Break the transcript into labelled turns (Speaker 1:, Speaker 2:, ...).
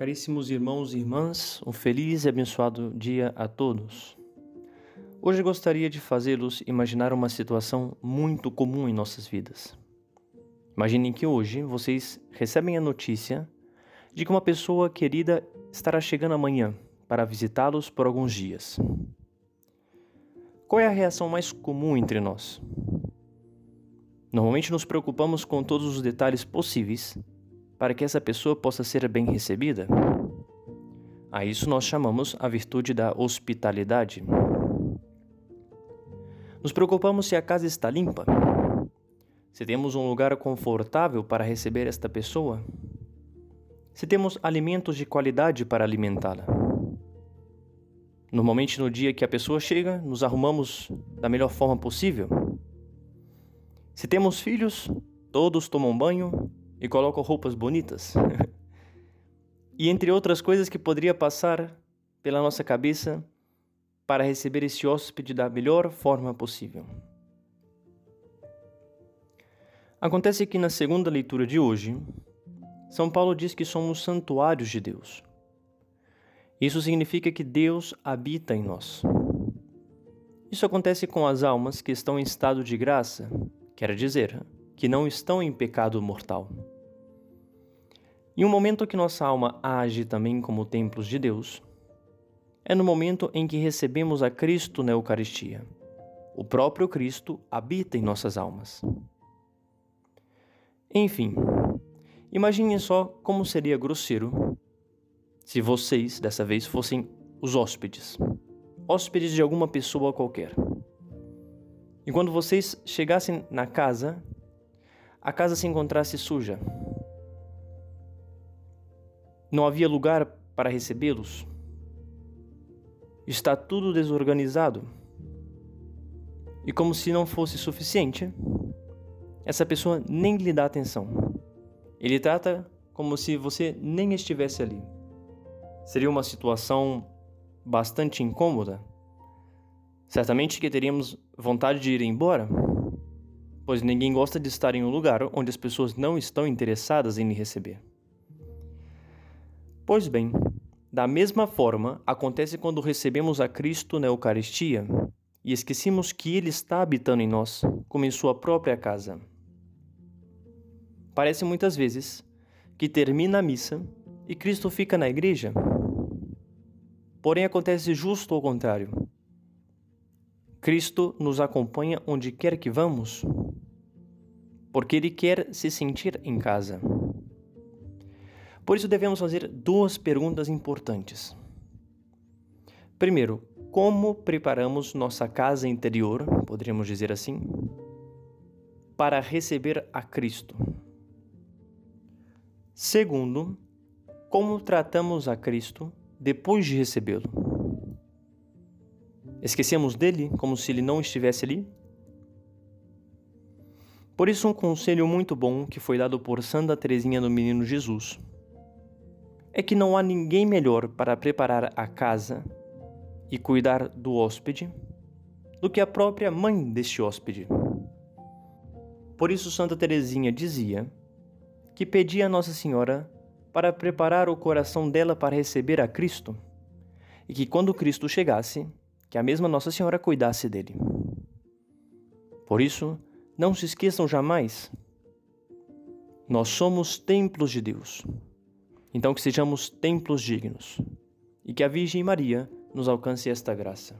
Speaker 1: Caríssimos irmãos e irmãs, um feliz e abençoado dia a todos. Hoje gostaria de fazê-los imaginar uma situação muito comum em nossas vidas. Imaginem que hoje vocês recebem a notícia de que uma pessoa querida estará chegando amanhã para visitá-los por alguns dias. Qual é a reação mais comum entre nós? Normalmente nos preocupamos com todos os detalhes possíveis para que essa pessoa possa ser bem recebida? A isso nós chamamos a virtude da hospitalidade. Nos preocupamos se a casa está limpa, se temos um lugar confortável para receber esta pessoa, se temos alimentos de qualidade para alimentá-la. Normalmente, no dia que a pessoa chega, nos arrumamos da melhor forma possível. Se temos filhos, todos tomam banho e colocam roupas bonitas. e entre outras coisas que poderia passar pela nossa cabeça para receber esse hóspede da melhor forma possível. Acontece que na segunda leitura de hoje, São Paulo diz que somos santuários de Deus. Isso significa que Deus habita em nós. Isso acontece com as almas que estão em estado de graça, quer dizer, que não estão em pecado mortal. E um momento que nossa alma age também como templos de Deus é no momento em que recebemos a Cristo na Eucaristia. O próprio Cristo habita em nossas almas. Enfim, imaginem só como seria grosseiro se vocês, dessa vez, fossem os hóspedes hóspedes de alguma pessoa qualquer. E quando vocês chegassem na casa, a casa se encontrasse suja. Não havia lugar para recebê-los. Está tudo desorganizado. E como se não fosse suficiente, essa pessoa nem lhe dá atenção. Ele trata como se você nem estivesse ali. Seria uma situação bastante incômoda. Certamente que teríamos vontade de ir embora pois ninguém gosta de estar em um lugar onde as pessoas não estão interessadas em lhe receber. Pois bem, da mesma forma acontece quando recebemos a Cristo na Eucaristia e esquecemos que Ele está habitando em nós, como em Sua própria casa. Parece muitas vezes que termina a missa e Cristo fica na igreja. Porém, acontece justo ao contrário. Cristo nos acompanha onde quer que vamos porque ele quer se sentir em casa. Por isso devemos fazer duas perguntas importantes. Primeiro, como preparamos nossa casa interior, poderíamos dizer assim, para receber a Cristo? Segundo, como tratamos a Cristo depois de recebê-lo? Esquecemos dele como se ele não estivesse ali? Por isso, um conselho muito bom que foi dado por Santa Teresinha do Menino Jesus é que não há ninguém melhor para preparar a casa e cuidar do hóspede do que a própria mãe deste hóspede. Por isso, Santa Teresinha dizia que pedia a Nossa Senhora para preparar o coração dela para receber a Cristo e que quando Cristo chegasse, que a mesma Nossa Senhora cuidasse dele. Por isso, não se esqueçam jamais, nós somos templos de Deus. Então que sejamos templos dignos e que a Virgem Maria nos alcance esta graça.